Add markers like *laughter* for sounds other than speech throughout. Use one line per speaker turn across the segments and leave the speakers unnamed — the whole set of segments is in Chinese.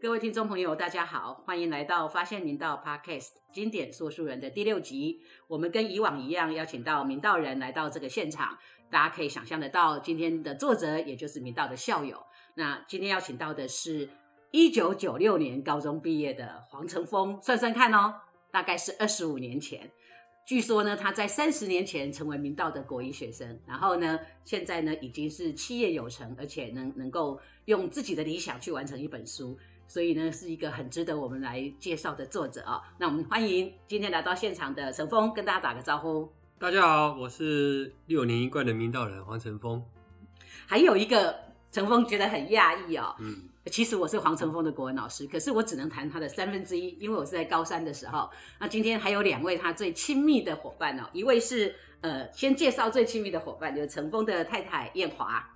各位听众朋友，大家好，欢迎来到《发现明道 Podcast》经典说书人的第六集。我们跟以往一样，邀请到明道人来到这个现场。大家可以想象得到，今天的作者也就是明道的校友。那今天邀请到的是一九九六年高中毕业的黄成峰，算算看哦，大概是二十五年前。据说呢，他在三十年前成为明道的国一学生，然后呢，现在呢已经是企业有成，而且能能够用自己的理想去完成一本书。所以呢，是一个很值得我们来介绍的作者啊。那我们欢迎今天来到现场的陈峰，跟大家打个招呼。
大家好，我是六年一贯的明道人黄成峰。
还有一个陈峰觉得很讶异哦，嗯，其实我是黄成峰的国文老师，可是我只能谈他的三分之一，因为我是在高三的时候。那今天还有两位他最亲密的伙伴哦，一位是呃，先介绍最亲密的伙伴，就是陈峰的太太燕华。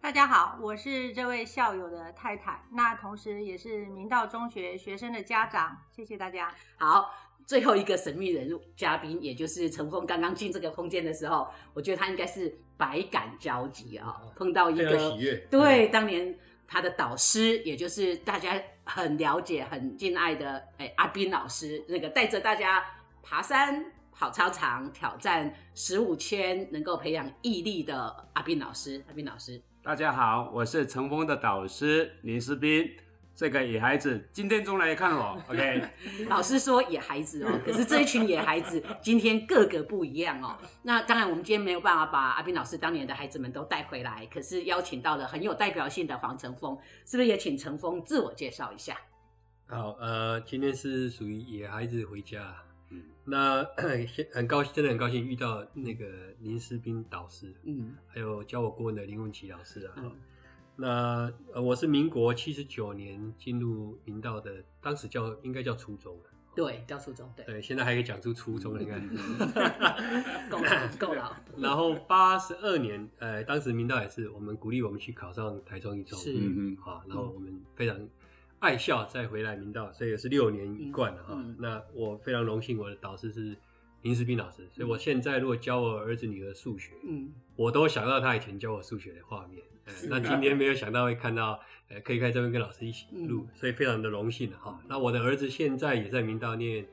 大家好，我是这位校友的太太，那同时也是明道中学学生的家长。谢谢大家。
好，最后一个神秘人物嘉宾，也就是陈峰，刚刚进这个空间的时候，我觉得他应该是百感交集啊，碰到一个对当年他的导师，也就是大家很了解、很敬爱的哎阿斌老师，那个带着大家爬山、跑操场、挑战十五圈，能够培养毅力的阿斌老师。阿斌老师。
大家好，我是成峰的导师林思斌。这个野孩子今天中来看我，*laughs* OK？
老师说野孩子哦，*laughs* 可是这一群野孩子今天个个不一样哦。那当然，我们今天没有办法把阿斌老师当年的孩子们都带回来，可是邀请到了很有代表性的黄成峰，是不是也请成峰自我介绍一下？
好，呃，今天是属于野孩子回家。嗯那很高兴，真的很高兴遇到那个林思斌导师，嗯，还有教我国文的林文琪老师啊。那呃我是民国七十九年进入明道的，当时叫应该叫初中了，
对，叫初中，对，
对，现在还可以讲出初中，你看，*laughs*
够了，*laughs* 够了。
然后八十二年，呃，当时明道也是我们鼓励我们去考上台中一中，
是，嗯
嗯，好，然后我们非常。爱校再回来明道，所以也是六年一贯了哈。那我非常荣幸，我的导师是林世斌老师，所以我现在如果教我儿子女儿数学，嗯，我都想到他以前教我数学的画面。那今天没有想到会看到，呃，可以在这边跟老师一起录，所以非常的荣幸哈。那我的儿子现在也在明道念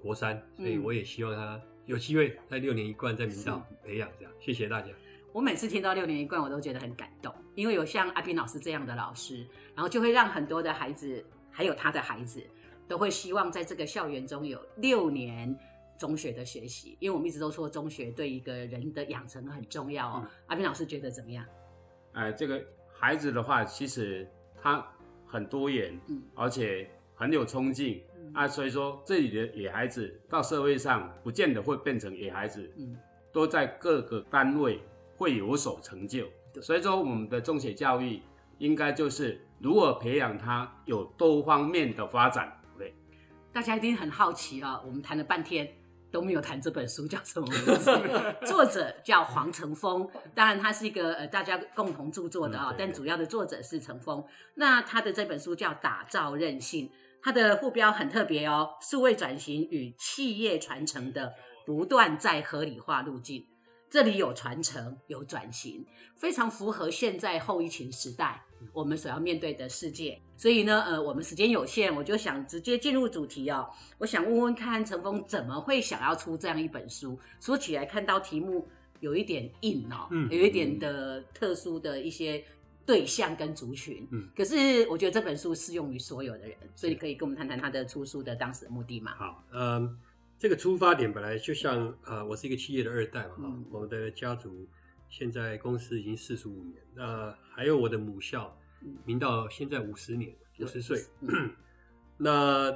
国三，所以我也希望他有机会在六年一贯在明道培养这样。谢谢大家。
我每次听到六年一贯，我都觉得很感动，因为有像阿斌老师这样的老师，然后就会让很多的孩子，还有他的孩子，都会希望在这个校园中有六年中学的学习。因为我们一直都说中学对一个人的养成很重要哦。阿斌老师觉得怎么样？
哎，这个孩子的话，其实他很多元，嗯，而且很有冲劲啊。所以说，这里的野孩子到社会上，不见得会变成野孩子，嗯，都在各个单位。会有所成就，所以说我们的中学教育应该就是如何培养他有多方面的发展。对，
大家一定很好奇啊，我们谈了半天都没有谈这本书叫什么名字，*laughs* 作者叫黄成峰，当然他是一个呃大家共同著作的啊，但主要的作者是成峰。那他的这本书叫《打造韧性》，它的副标很特别哦，数位转型与企业传承的不断在合理化路径。这里有传承，有转型，非常符合现在后疫情时代我们所要面对的世界。所以呢，呃，我们时间有限，我就想直接进入主题哦。我想问问看，陈峰怎么会想要出这样一本书？说起来，看到题目有一点硬哦，有一点的特殊的一些对象跟族群。嗯，可是我觉得这本书适用于所有的人，所以可以跟我们谈谈他的出书的当时的目的吗？
好，嗯。这个出发点本来就像啊，我是一个企业的二代嘛，哈，我们的家族现在公司已经四十五年，那还有我的母校，明到现在五十年，五十岁。那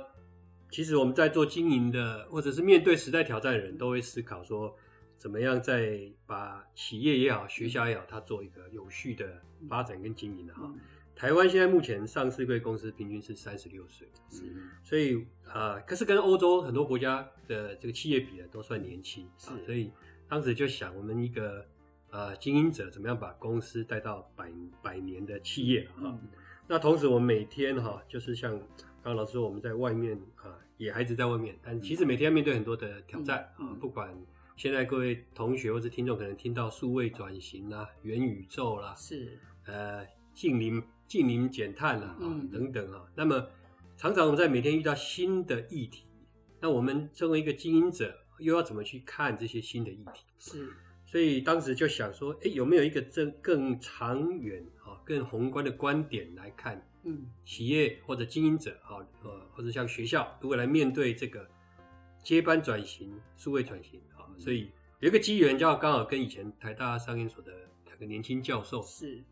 其实我们在做经营的，或者是面对时代挑战的人，都会思考说，怎么样在把企业也好，学校也好，它做一个有序的发展跟经营的哈。台湾现在目前上市贵公司平均是三十六岁，是，所以啊，可是跟欧洲很多国家的这个企业比呢，都算年轻，是，所以当时就想，我们一个呃经营者怎么样把公司带到百百年的企业哈？那同时我们每天哈，就是像刚刚老师说，我们在外面啊野孩子在外面，但其实每天要面对很多的挑战啊、不管现在各位同学或者听众可能听到数位转型啦、元宇宙啦、
是，
呃近零近零减碳了、啊
嗯。
等等啊，那么常常我们在每天遇到新的议题，那我们作为一个经营者，又要怎么去看这些新的议题？
是，
所以当时就想说，哎，有没有一个更更长远啊、更宏观的观点来看
嗯。
企业或者经营者啊，呃，或者像学校，如果来面对这个接班转型、数位转型啊，所以有一个机缘，就刚好跟以前台大商研所的两个年轻教授，
是，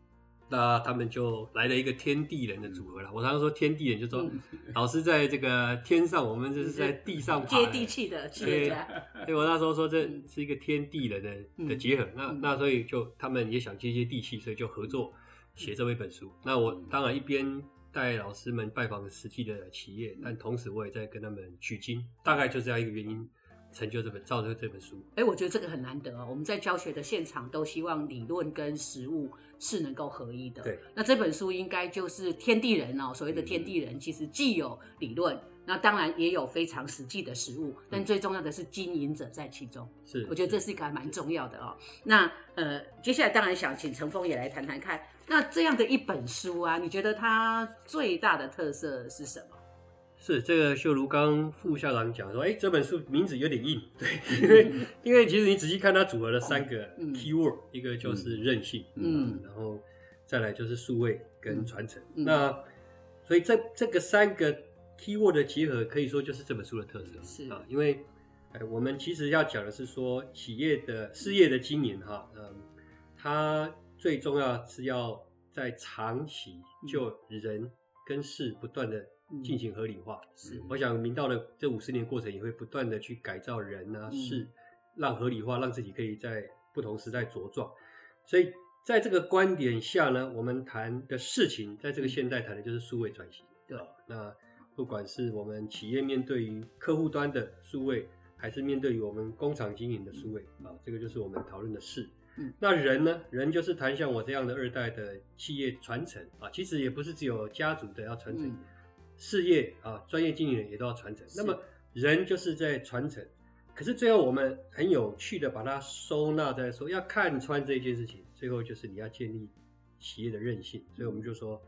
那他们就来了一个天地人的组合了。我常常说天地人，就说
嗯。
老师在这个天上，我们就是在地上
接地气的企业家，
对，我那时候说这是一个天地人的
嗯。
的结合，那
嗯。
那所以就他们也想接接地气，所以就合作写这么一本书。那我
嗯
当然一边带老师们拜访实际的企业，但同时我也在跟他们取经，大概就这样一个原因，成就这本造就这本书。
哎，我觉得这个很难得哦。我们在教学的现场都希望理论跟实物是能够合一的。
对，
那这本书应该就是天地人哦。所谓的天地人，其实既有理论，那当然也有非常实际的实物，但最重要的是经营者在其中。
是，
我觉得这是一个还蛮重要的哦。那呃，接下来当然想请陈峰也来谈谈看，那这样的一本书啊，你觉得它最大的特色是什么？
是这个秀如刚副校长讲说，哎，这本书名字有点硬，对，因为因为其实你仔细看它组合了三个
嗯。
keyword，、一个就是韧性，
嗯。
然后再来就是数位跟传承。
嗯。
那所以这这个三个 keyword 的结合，可以说就是这本书的特色
是
啊，因为呃我们其实要讲的是说企业的事业的经营哈，嗯，它最重要是要在长期就人跟事不断的进行合理化。
是
我想明道的这五十年过程也会不断的去改造人啊、
嗯
事，让合理化，让自己可以在不同时代茁壮。所以在这个观点下呢，我们谈的事情，在这个现代谈的就是数位转型。
对
啊那不管是我们企业面对于客户端的数位，还是面对于我们工厂经营的数位啊，这个就是我们讨论的事。
嗯
那人呢？人就是谈像我这样的二代的企业传承啊，其实也不是只有家族的要传承，
嗯
事业啊，专业经理人也都要传承。那么人就是在传承，可是最后我们很有趣的把它收纳在说要看穿这件事情，最后就是你要建立企业的韧性，所以我们就说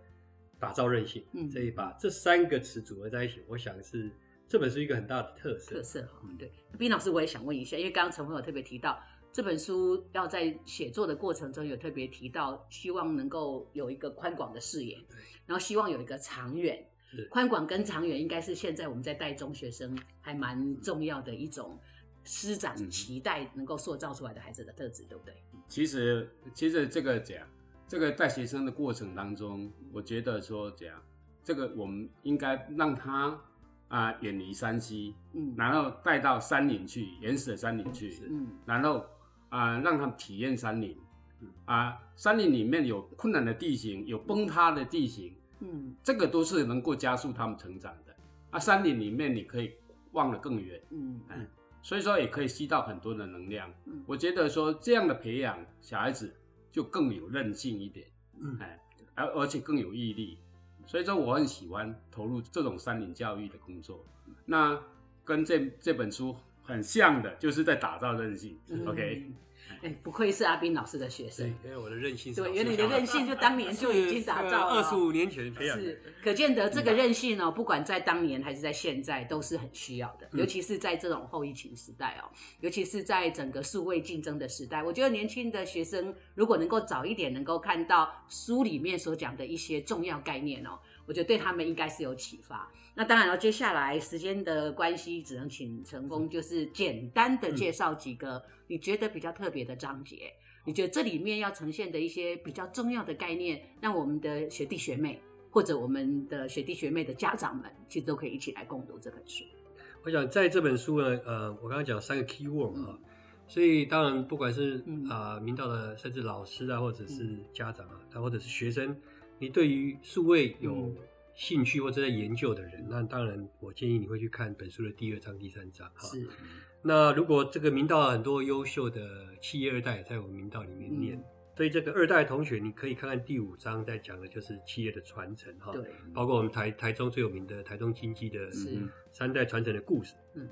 打造韧性。
嗯
所以把这三个词组合在一起，我想是这本书一个很大的特色。
特色哈。对，冰老师我也想问一下，因为刚刚陈朋友特别提到这本书要在写作的过程中有特别提到，希望能够有一个宽广的视野，然后希望有一个长远
是。
宽广跟长远应该是现在我们在带中学生还蛮重要的一种师长
嗯
期待能够塑造出来的孩子的特质，对不对？
其实，其实这个讲，这个带学生的过程当中，我觉得说讲，这个我们应该让他啊、远离山西，
嗯。
然后带到山林去，原始的山林去，
嗯
然后啊、让他们体验山林，啊、山林里面有困难的地形，有崩塌的地形，
嗯
这个都是能够加速他们成长的。啊，山林里面你可以望得更远，
嗯
嗯，所以说也可以吸到很多的能量。
嗯
我觉得说这样的培养小孩子就更有韧性一点，
嗯
哎，而而且更有毅力。所以说我很喜欢投入这种山林教育的工作。那跟这这本书很像的，就是在打造韧性。
嗯
OK，
哎，不愧是阿斌老师的学生。
对，，因为我的韧性是
对，
老师
原来你的韧性就当年就已经打造了。*laughs* 哦。
二十五年前培养的。
是，可见得这个韧性哦，不管在当年还是在现在，都是很需要的，
嗯。
尤其是在这种后疫情时代哦，尤其是在整个数位竞争的时代，我觉得年轻的学生如果能够早一点能够看到书里面所讲的一些重要概念哦，我觉得对他们应该是有启发。那当然了，接下来时间的关系，只能请陈峰就是简单的介绍几个你觉得比较特别的章节。你觉得这里面要呈现的一些比较重要的概念，让我们的学弟学妹或者我们的学弟学妹的家长们，其实都可以一起来共读这本书。
我想在这本书呢，呃，我刚刚讲三个 key word 嘛，哈所以当然不管是
嗯
啊、明道的甚至老师啊，或者是家长啊，他或者是学生，你对于数位有
嗯
兴趣或者在研究的人，那当然我建议你会去看本书的第二章、第三章哈。
是，
那如果这个明道很多优秀的企业二代也在我们明道里面念，
嗯
所以这个二代同学，你可以看看第五章在讲的就是企业的传承哈，
对，
包括我们台台中最有名的台中经济的
是
三代传承的故事。
嗯，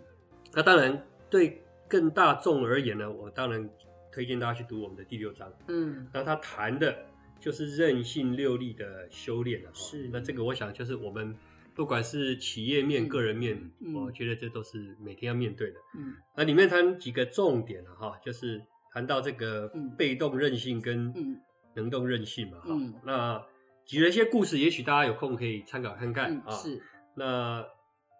那当然对更大众而言呢，我当然推荐大家去读我们的第六章。
嗯，
那他谈的就是韧性六力的修炼了哈。
是
那这个我想就是我们不管是企业面、
嗯
个人面，
嗯
我觉得这都是每天要面对的。
嗯
那里面谈几个重点了哈，就是谈到这个
嗯
被动韧性跟
嗯
能动韧性嘛哈。
嗯
那举了一些故事，也许大家有空可以参考看看啊。
嗯是
那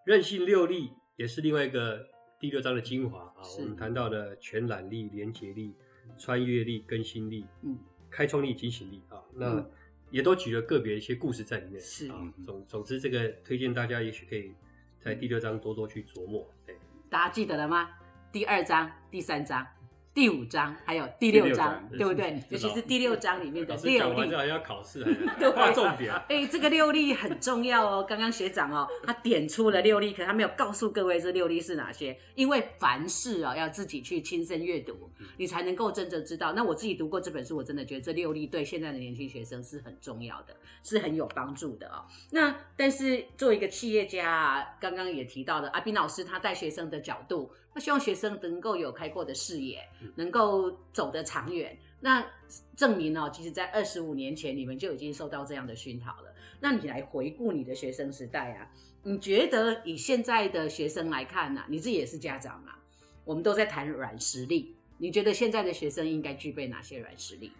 韧性六力也是另外一个第六章的精华啊。
是
我们谈到的全览力、连结力、穿越力、更新力、
嗯
开创力、警醒力啊。那
嗯
也都举了个别一些故事在里面。
是
啊。总总之，这个推荐大家也许可以在第六章多多去琢磨。对，
大家记得了吗？第二章、第三章、第五章，还有第六章，
第
对不对？尤其是第六章里面的 *laughs* 六力
讲完这。好像要考试，*laughs*
对
画重点。
哎，这个六力很重要哦。刚刚学长哦，他点出了六力，可他没有告诉各位这六力是哪些。因为凡事啊、要自己去亲身阅读，你才能够真正知道。那我自己读过这本书，我真的觉得这六力对现在的年轻学生是很重要的，是很有帮助的哦。那但是作为一个企业家啊，刚刚也提到的阿斌老师他带学生的角度，他希望学生能够有开阔的视野，能够走得长远。那证明哦，其实，在二十五年前，你们就已经受到这样的熏陶了。那你来回顾你的学生时代啊，你觉得以现在的学生来看呢、你自己也是家长嘛，我们都在谈软实力，你觉得现在的学生应该具备哪些软实力？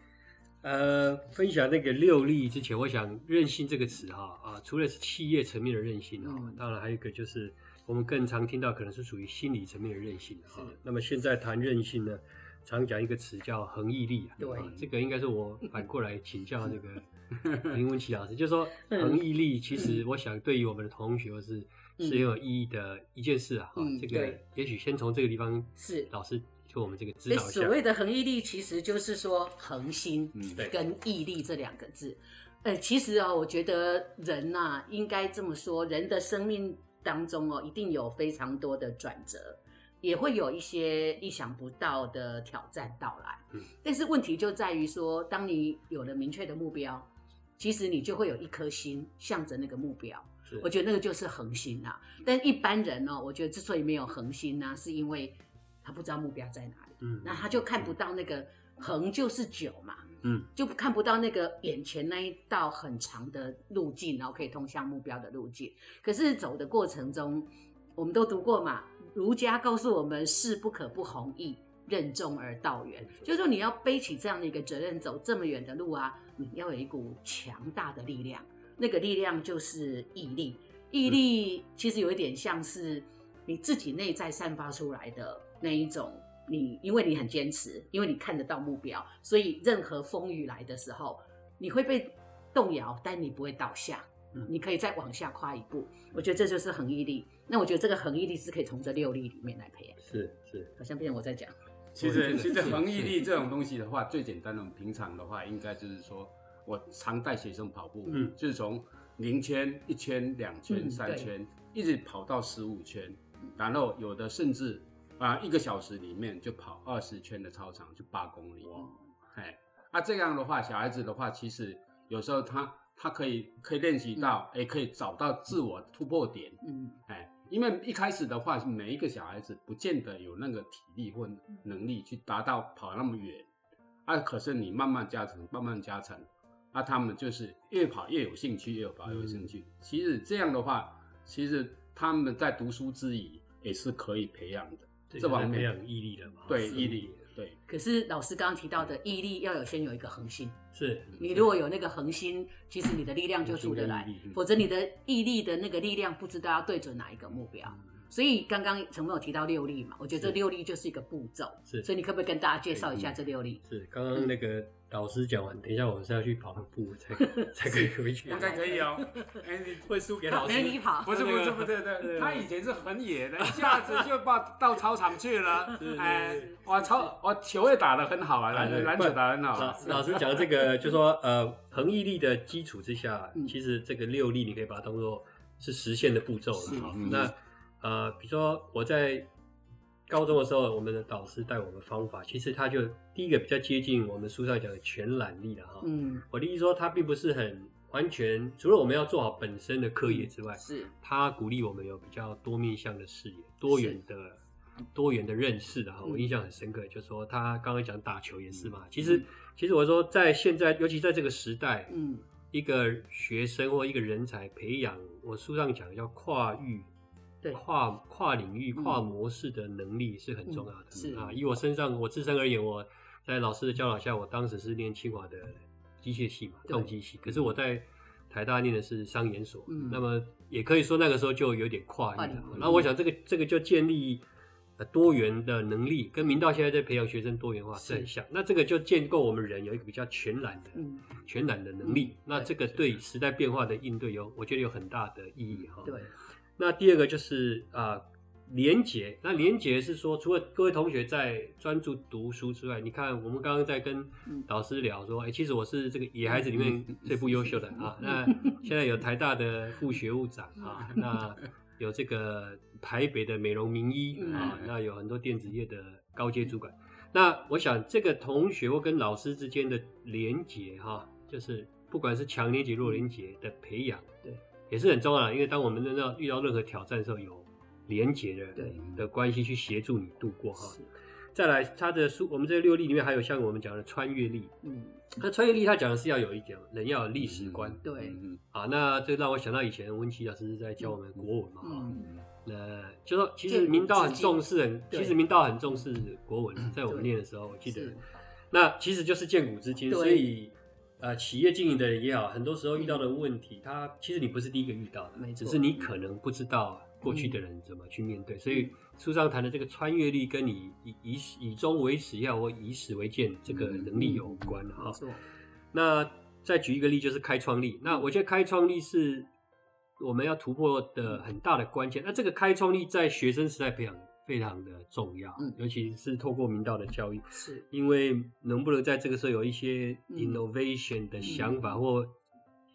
呃，分享那个六力之前，我想“韧性”这个词哈啊，除了是企业层面的韧性啊，
嗯
当然还有一个就是我们更常听到，可能是属于心理层面的韧性哈
是。
那么现在谈韧性呢，常讲一个词叫恒毅力啊。
对
啊这个应该是我反过来请教这个 *laughs* 林文琪老师，就是说
嗯
恒毅力，其实我想对于我们的同学是
嗯
是很有意义的一件事啊。这个也许先从这个地方
是
老师就我们这个指
诶
导一下
所。谓的恒毅力，其实就是说恒心跟毅力这两个字。呃，其实啊、我觉得人呐、应该这么说，人的生命当中哦，一定有非常多的转折，也会有一些意想不到的挑战到来。
嗯。
但是问题就在于说，当你有了明确的目标，其实你就会有一颗心向着那个目标。我觉得那个就是恒心呐、但一般人呢、我觉得之所以没有恒心呢、是因为他不知道目标在哪里，
嗯。
那他就看不到那个恒就是久嘛，
嗯，
就看不到那个眼前那一道很长的路径，然后可以通向目标的路径。可是走的过程中，我们都读过嘛，儒家告诉我们“事不可不弘毅，任重而道远”，就是说你要背起这样的一个责任，走这么远的路啊，你要有一股强大的力量，那个力量就是毅力。毅力其实有一点像是你自己内在散发出来的那一种，你因为你很坚持，因为你看得到目标，所以任何风雨来的时候，你会被动摇，但你不会倒下，
嗯
你可以再往下跨一步。我觉得这就是恒毅力。那我觉得这个恒毅力是可以从这六力里面来培养，
是是，
好像变成我在讲。*laughs*
其实其实恒毅力这种东西的话，最简单的，平常的话应该就是说，我常带学生跑步，
嗯
就是从零圈、一圈、两圈、
嗯
三圈，一直跑到十五圈，然后有的甚至啊一个小时里面就跑二十圈的操场，就八公里。哎，啊这样的话，小孩子的话，其实有时候他他可以可以练习到，哎、可以找到自我突破点，
嗯
哎，因为一开始的话，每一个小孩子不见得有那个体力或能力去达到跑那么远，啊，可是你慢慢加成，慢慢加成，啊，他们就是越跑越有兴趣，越跑越有兴趣。其实这样的话，其实他们在读书之余也是可以培养的，
这
这方面。
方培养毅力的嘛。
对毅力，对，
可是老师刚刚提到的毅力要有先有一个恒心，
是。
你如果有那个恒心，其实你的力量就出得来否则你的毅力的那个力量不知道要对准哪一个目标。所以刚刚陈总有提到六力嘛，我觉得这六力就是一个步骤，
是
所以你可不可以跟大家介绍一下这六力？
是，刚刚那个老师讲完，等一下我是要去跑个步才 *laughs* 才可以回去，
应该可以哦。*laughs* 哎，你
会输给老师。
没你跑，
不是不是不是，*laughs* 对对，他以前是很野的，一下子就到到操场去了。哎，我操，我球也打得很好啊，篮
对
篮球打得很好
老
啊。
老师讲的这个，就说呃，恒毅力的基础之下
嗯，
其实这个六力你可以把它当做是实现的步骤了哈
嗯。
那呃，比如说我在高中的时候，我们的导师带我们方法，其实他就第一个比较接近我们书上讲的全览力了哈。
嗯，
我的意思说，他并不是很完全，除了我们要做好本身的课业之外，
是
他鼓励我们有比较多面向的视野、多元的、多元的认识的哈。
嗯
我印象很深刻，就是说他刚刚讲打球也是嘛。其实，其实我说在现在，尤其在这个时代，
嗯
一个学生或一个人才培养，我书上讲叫跨域。
对
跨跨领域、
嗯
跨模式的能力是很重要的。
嗯是
啊，以我身上我自身而言，我在老师的教导下，我当时是念清华的机械系嘛，
对
重机系。可是我在台大念的是商研所，
嗯
那么也可以说那个时候就有点跨域了
跨领域。
那我想这个这个就建立呃多元的能力，跟明道现在在培养学生多元化是很像。那这个就建构我们人有一个比较全然的、
嗯，
全然的能力。
嗯
那这个对时代变化的应对有，我觉得有很大的意义哈。
对，
那第二个就是啊、连结。那连结是说，除了各位同学在专注读书之外，你看我们刚刚在跟
嗯
导师聊说，哎、其实我是这个野孩子里面最不优秀的啊。那现在有台大的副学务长 *laughs* 啊，那有这个台北的美容名医啊，那有很多电子业的高阶主管。那我想这个同学或跟老师之间的连结哈、就是不管是强连结、弱连结的培养，
对，
也是很重要的。因为当我们遇到遇到任何挑战的时候，有连结的
对
的关系去协助你度过哈。再来，他的书，我们这六力里面还有像我们讲的穿越力。
嗯
那穿越力，他讲的是要有一点人要有历史观、
对
嗯
啊。那这让我想到以前温琪老师是在教我们国文嘛哈。
嗯
那就说，其实明道很重视很，其实明道很重视国文，在我们念的时候，我记得，那其实就是见古知今，所以呃，企业经营的人也好，很多时候遇到的问题，他其实你不是第一个遇到的，只是你可能不知道过去的人怎么去面对，所以书上谈的这个穿越力，跟你以以以终为始要或以史为鉴这个能力有关哈。那再举一个例，就是开创力。那我觉得开创力是我们要突破的很大的关键。那这个开创力在学生时代培养非常的重要，
嗯。
尤其是透过明道的教育，
是。
因为能不能在这个时候有一些
嗯。
innovation 的想法或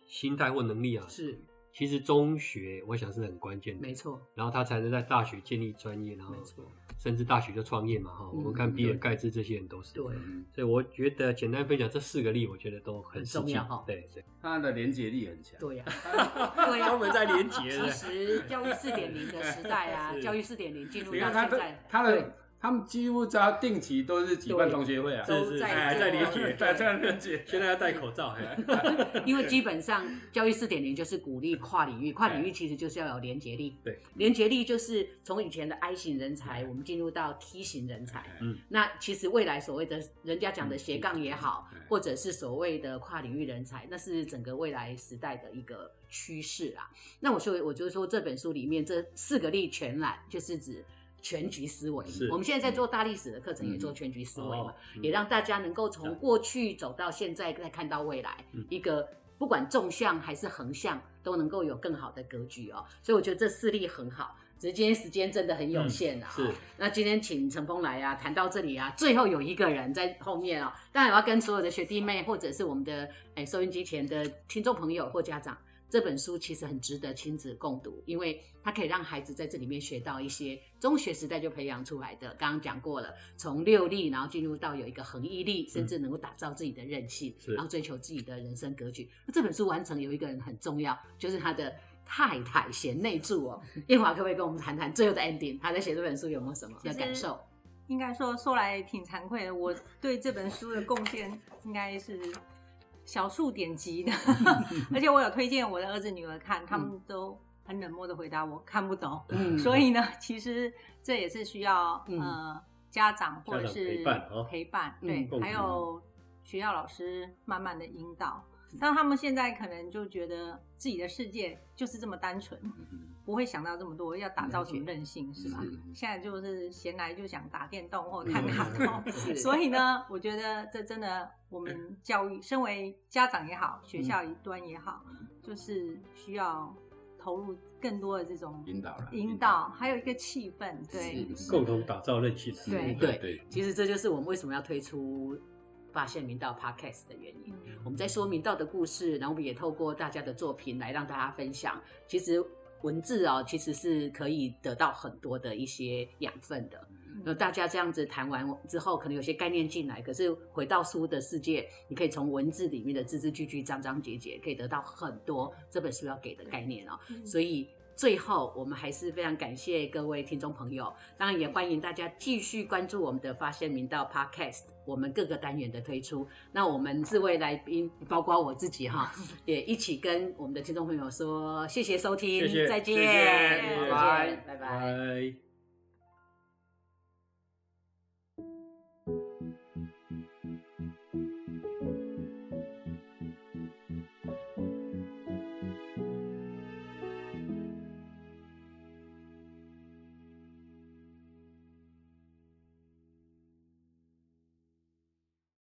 心态或能力啊，
是。
其实中学我想是很关键的。
没错。
然后他才能在大学建立专业，然后
没错，
甚至大学就创业嘛哈。我们看
嗯
比尔盖茨这些人都是。
对
所以我觉得简单分享这四个例，我觉得都很
很重要哈
对对，
它的连接力很强。
对呀，对呀，
专门在连接的
其实教育四点零的时代啊，*laughs* 教育四点零进入
你看他的
到现在，
他
对
的他们几乎只要定期都是举办同学会啊，
都
是是
在
哎
做
在连结 *laughs*
在这样连结。*laughs*
现在要戴口罩，嘿 *laughs*
因为基本上教育四点零就是鼓励跨领域，跨领域其实就是要有连结力。
对，
连结力就是从以前的 I 型人才，我们进入到 T 型人才。
嗯，
那其实未来所谓的人家讲的斜杠也好
嗯，
或者是所谓的跨领域人才，那是整个未来时代的一个趋势啊。那我说，我就是说这本书里面这四个力全览，就是指。全局思维，我们现在在做大历史的课程，也做全局思维嘛也让大家能够从过去走到现在，再看到未来
嗯，
一个不管纵向还是横向，都能够有更好的格局哦。所以我觉得这四例很好，只是今天时间真的很有限啊、
嗯是
那今天请陈峰来啊，谈到这里啊，最后有一个人在后面啊、当然我要跟所有的学弟妹或者是我们的哎收音机前的听众朋友或家长，这本书其实很值得亲子共读，因为它可以让孩子在这里面学到一些中学时代就培养出来的。刚刚讲过了，从六力，然后进入到有一个恒毅力，甚至能够打造自己的韧性，
是
然后追求自己的人生格局。那这本书完成有一个人很重要，就是他的。太太贤内助哦，*laughs* 燕华可不可以跟我们谈谈最后的 ending？他在写这本书有没有什么的感受？
应该说说来挺惭愧的，我对这本书的贡献应该是小数点级的，*laughs* 而且我有推荐我的儿子女儿看，他们都很冷漠的回答我看不懂。
嗯
所以呢，其实这也是需要、
嗯
呃家长或者是
陪伴
对，
共
还有学校老师慢慢的引导。但他们现在可能就觉得自己的世界就是这么单纯，不会想到这么多，要打造什么韧性是吧？现在就是闲来就想打电动或看卡通，
是。*laughs*
所以呢，我觉得这真的我们教育，身为家长也好，学校一端也好，就是需要投入更多的这种
引导了，
引导，还有一个气氛，对，
共同打造韧性。
对。
对
对，
其实这就是我们为什么要推出发现明道 Podcast 的原因。
嗯
我们在说明道的故事，然后我们也透过大家的作品来让大家分享。其实文字哦，其实是可以得到很多的一些养分的。那大家这样子谈完之后，可能有些概念进来，可是回到书的世界，你可以从文字里面的字字句句、章章节节，可以得到很多这本书要给的概念哦。所以最后，我们还是非常感谢各位听众朋友，当然也欢迎大家继续关注我们的发现明道 Podcast，我们各个单元的推出。那我们四位来宾，包括我自己哈，*laughs* 也一起跟我们的听众朋友说谢谢收听，
谢谢
再见，
谢谢
拜拜，拜拜。
拜。